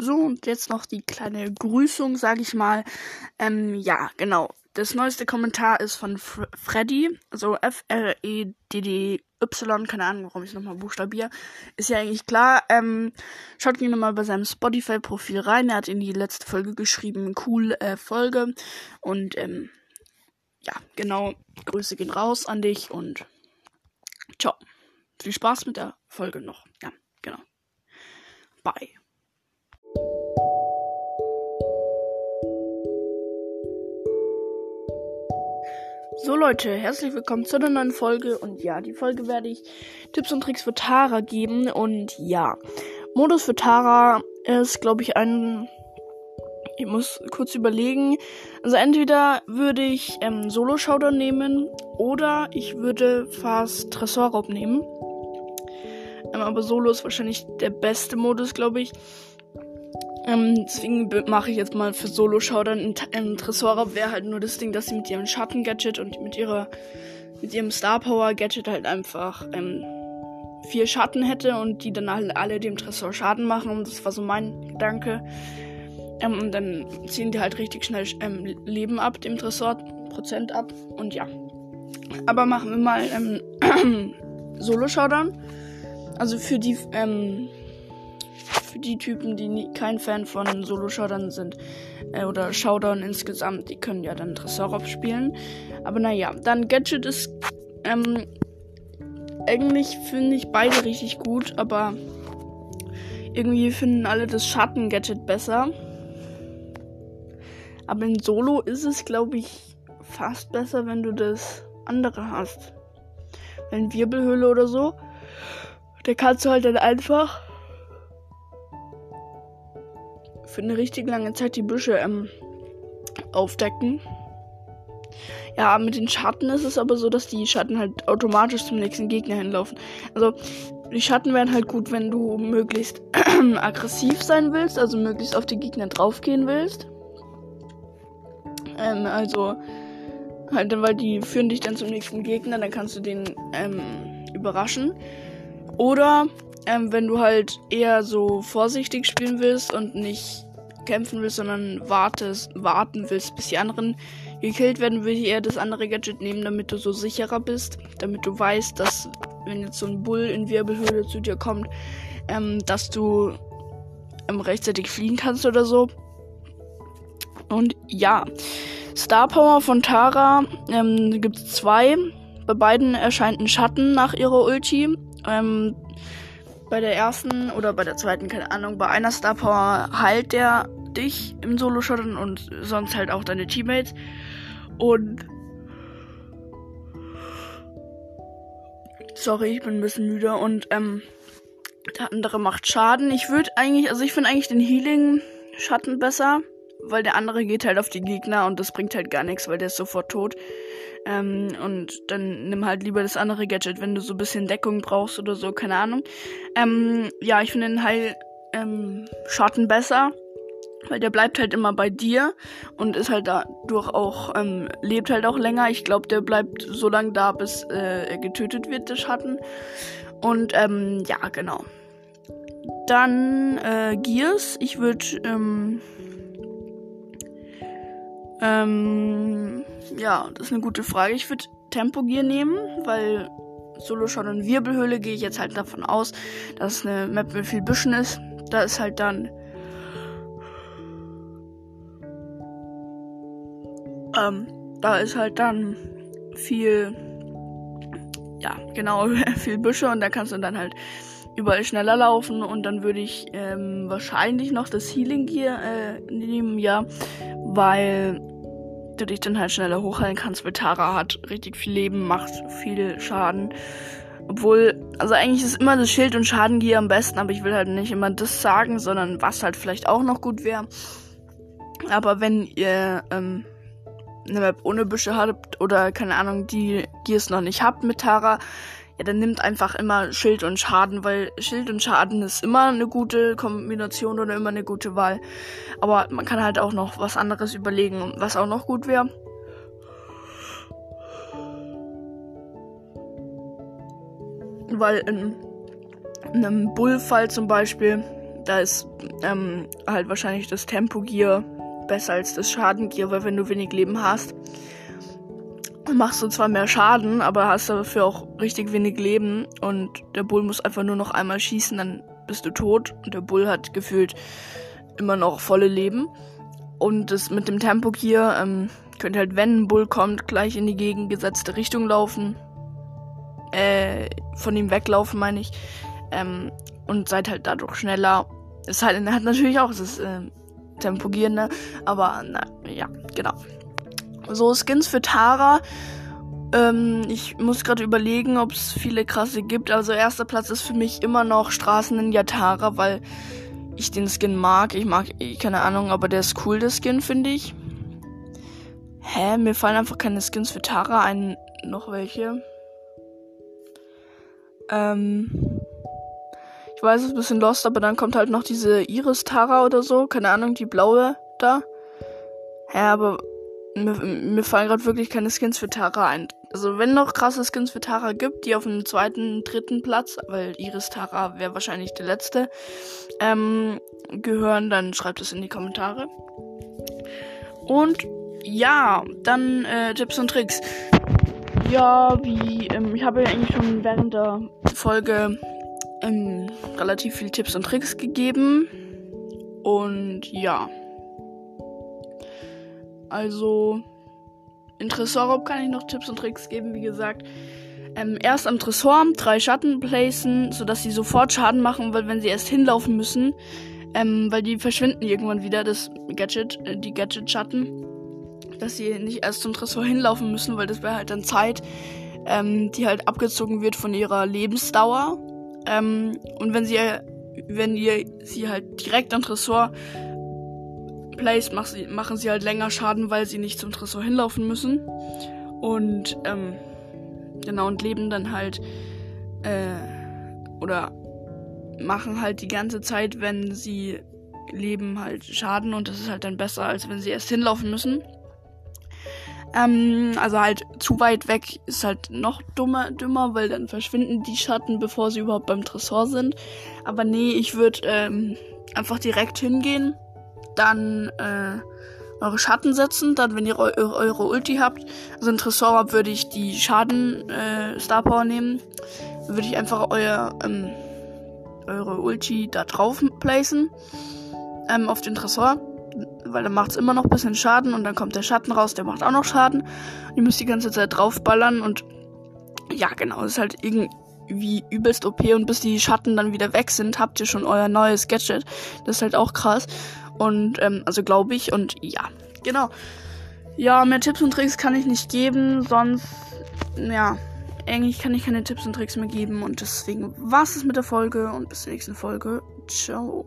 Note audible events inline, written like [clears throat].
So, und jetzt noch die kleine Grüßung, sag ich mal. Ähm, ja, genau. Das neueste Kommentar ist von Fr Freddy, also F-R-E-D-D-Y, keine Ahnung, warum ich es nochmal buchstabiere. Ist ja eigentlich klar. Ähm, schaut gerne mal bei seinem Spotify-Profil rein. Er hat in die letzte Folge geschrieben, cool äh, Folge. Und ähm, ja, genau. Grüße gehen raus an dich und ciao. Viel Spaß mit der Folge noch. Ja, genau. Bye. So Leute, herzlich willkommen zu einer neuen Folge und ja, die Folge werde ich Tipps und Tricks für Tara geben und ja, Modus für Tara ist glaube ich ein ich muss kurz überlegen. Also entweder würde ich ähm, Solo Showdown nehmen oder ich würde fast Tresorraub nehmen. Ähm, aber Solo ist wahrscheinlich der beste Modus, glaube ich. Ähm, deswegen mache ich jetzt mal für Solo Showdown in, in Tresora wäre halt nur das Ding, dass sie mit ihrem Schatten Gadget und mit ihrer mit ihrem Star Power Gadget halt einfach ähm, vier Schatten hätte und die dann halt alle dem Tresor Schaden machen und das war so mein Gedanke. Ähm, und dann ziehen die halt richtig schnell ähm, Leben ab, dem Tresor Prozent ab und ja. Aber machen wir mal ähm, [clears throat] Solo Showdown. Also für die ähm, für die Typen, die nie, kein Fan von Solo-Showdown sind äh, oder Showdown insgesamt, die können ja dann Tresor spielen. Aber naja, dann Gadget ist ähm, eigentlich finde ich beide richtig gut, aber irgendwie finden alle das Schatten-Gadget besser. Aber in Solo ist es, glaube ich, fast besser, wenn du das andere hast. Wenn Wirbelhöhle oder so, da kannst du halt dann einfach für eine richtig lange Zeit die Büsche ähm, aufdecken. Ja, mit den Schatten ist es aber so, dass die Schatten halt automatisch zum nächsten Gegner hinlaufen. Also, die Schatten wären halt gut, wenn du möglichst [clears throat] aggressiv sein willst, also möglichst auf die Gegner draufgehen willst. Ähm, also, halt, weil die führen dich dann zum nächsten Gegner, dann kannst du den ähm, überraschen. Oder ähm, wenn du halt eher so vorsichtig spielen willst und nicht kämpfen willst, sondern wartest, warten willst, bis die anderen gekillt werden, will ich eher das andere Gadget nehmen, damit du so sicherer bist, damit du weißt, dass wenn jetzt so ein Bull in Wirbelhöhle zu dir kommt, ähm, dass du ähm, rechtzeitig fliegen kannst oder so. Und ja, Star Power von Tara ähm, gibt es zwei. Bei beiden erscheint ein Schatten nach ihrer Ulti. Ähm, bei der ersten oder bei der zweiten, keine Ahnung, bei einer Star Power heilt der dich im Solo-Shotgun und sonst halt auch deine Teammates. Und. Sorry, ich bin ein bisschen müde und ähm, der andere macht Schaden. Ich würde eigentlich, also ich finde eigentlich den Healing-Schatten besser, weil der andere geht halt auf die Gegner und das bringt halt gar nichts, weil der ist sofort tot. Ähm, und dann nimm halt lieber das andere Gadget, wenn du so ein bisschen Deckung brauchst oder so, keine Ahnung. Ähm, ja, ich finde den Heil-Schatten ähm, besser. Weil der bleibt halt immer bei dir und ist halt dadurch auch, ähm, lebt halt auch länger. Ich glaube, der bleibt so lange da, bis äh, er getötet wird, der Schatten. Und ähm, ja, genau. Dann äh, Gears. Ich würde ähm, ähm, ja, das ist eine gute Frage. Ich würde Tempo Gear nehmen, weil Solo schon in Wirbelhöhle gehe ich jetzt halt davon aus, dass es eine Map mit viel Büschen ist. Da ist halt dann ähm, da ist halt dann viel, ja, genau, [laughs] viel Büsche und da kannst du dann halt überall schneller laufen und dann würde ich ähm, wahrscheinlich noch das Healing Gear äh, nehmen, ja, weil du dich dann halt schneller hochheilen kannst, weil Tara hat richtig viel Leben, macht viel Schaden. Obwohl, also eigentlich ist immer das Schild und Schadengear am besten, aber ich will halt nicht immer das sagen, sondern was halt vielleicht auch noch gut wäre. Aber wenn ihr ähm, eine Map ohne Büsche habt oder keine Ahnung, die Gears noch nicht habt mit Tara, ja, dann nimmt einfach immer Schild und Schaden, weil Schild und Schaden ist immer eine gute Kombination oder immer eine gute Wahl. Aber man kann halt auch noch was anderes überlegen, was auch noch gut wäre. Weil in, in einem Bullfall zum Beispiel, da ist ähm, halt wahrscheinlich das Tempo-Gear besser als das Schaden-Gear, weil wenn du wenig Leben hast, machst du zwar mehr Schaden, aber hast dafür auch richtig wenig Leben und der Bull muss einfach nur noch einmal schießen, dann bist du tot und der Bull hat gefühlt immer noch volle Leben. Und das mit dem Tempo Gear ähm, könnt halt, wenn ein Bull kommt, gleich in die gegengesetzte Richtung laufen. Äh, von ihm weglaufen, meine ich. Ähm, und seid halt dadurch schneller. Es halt, hat natürlich auch das äh, Tempo Gear, ne? Aber, na, ja, genau. So, Skins für Tara. Ähm, ich muss gerade überlegen, ob es viele krasse gibt. Also erster Platz ist für mich immer noch Straßen in Yatara, weil ich den Skin mag. Ich mag, keine Ahnung, aber der ist cool, der Skin, finde ich. Hä? Mir fallen einfach keine Skins für Tara ein. Noch welche? Ähm. Ich weiß, es ist ein bisschen lost, aber dann kommt halt noch diese Iris Tara oder so. Keine Ahnung, die blaue da. Hä, aber mir, mir fallen gerade wirklich keine Skins für Tara ein. Also wenn noch krasse Skins für Tara gibt, die auf dem zweiten, dritten Platz, weil Iris Tara wäre wahrscheinlich der letzte, ähm, gehören, dann schreibt es in die Kommentare. Und ja, dann äh, Tipps und Tricks. Ja, wie, ähm, ich habe ja eigentlich schon während der Folge ähm, relativ viel Tipps und Tricks gegeben. Und ja. Also, in Tresorraub kann ich noch Tipps und Tricks geben, wie gesagt. Ähm, erst am Tresor drei Schatten placen, sodass sie sofort Schaden machen, weil wenn sie erst hinlaufen müssen, ähm, weil die verschwinden irgendwann wieder, das Gadget, äh, die Gadget-Schatten, dass sie nicht erst zum Tresor hinlaufen müssen, weil das wäre halt dann Zeit, ähm, die halt abgezogen wird von ihrer Lebensdauer. Ähm, und wenn sie, wenn ihr sie halt direkt am Tresor Plays mach sie, machen sie halt länger Schaden, weil sie nicht zum Tresor hinlaufen müssen. Und, ähm, genau, und leben dann halt, äh, oder machen halt die ganze Zeit, wenn sie leben, halt Schaden und das ist halt dann besser, als wenn sie erst hinlaufen müssen. Ähm, also halt zu weit weg ist halt noch dummer, dümmer, weil dann verschwinden die Schatten, bevor sie überhaupt beim Tresor sind. Aber nee, ich würde ähm, einfach direkt hingehen dann äh, eure Schatten setzen. Dann, wenn ihr eu eure Ulti habt, also ein Tresor habt, würde ich die Schaden äh, Star Power nehmen. Würde ich einfach euer ähm, eure Ulti da drauf placen ähm, auf den Tresor. Weil dann macht es immer noch ein bisschen Schaden und dann kommt der Schatten raus, der macht auch noch Schaden. Ihr müsst die ganze Zeit draufballern und ja, genau, das ist halt irgendwie übelst OP und bis die Schatten dann wieder weg sind, habt ihr schon euer neues Gadget. Das ist halt auch krass. Und, ähm, also glaube ich. Und ja, genau. Ja, mehr Tipps und Tricks kann ich nicht geben, sonst, ja, eigentlich kann ich keine Tipps und Tricks mehr geben. Und deswegen war es mit der Folge und bis zur nächsten Folge. Ciao.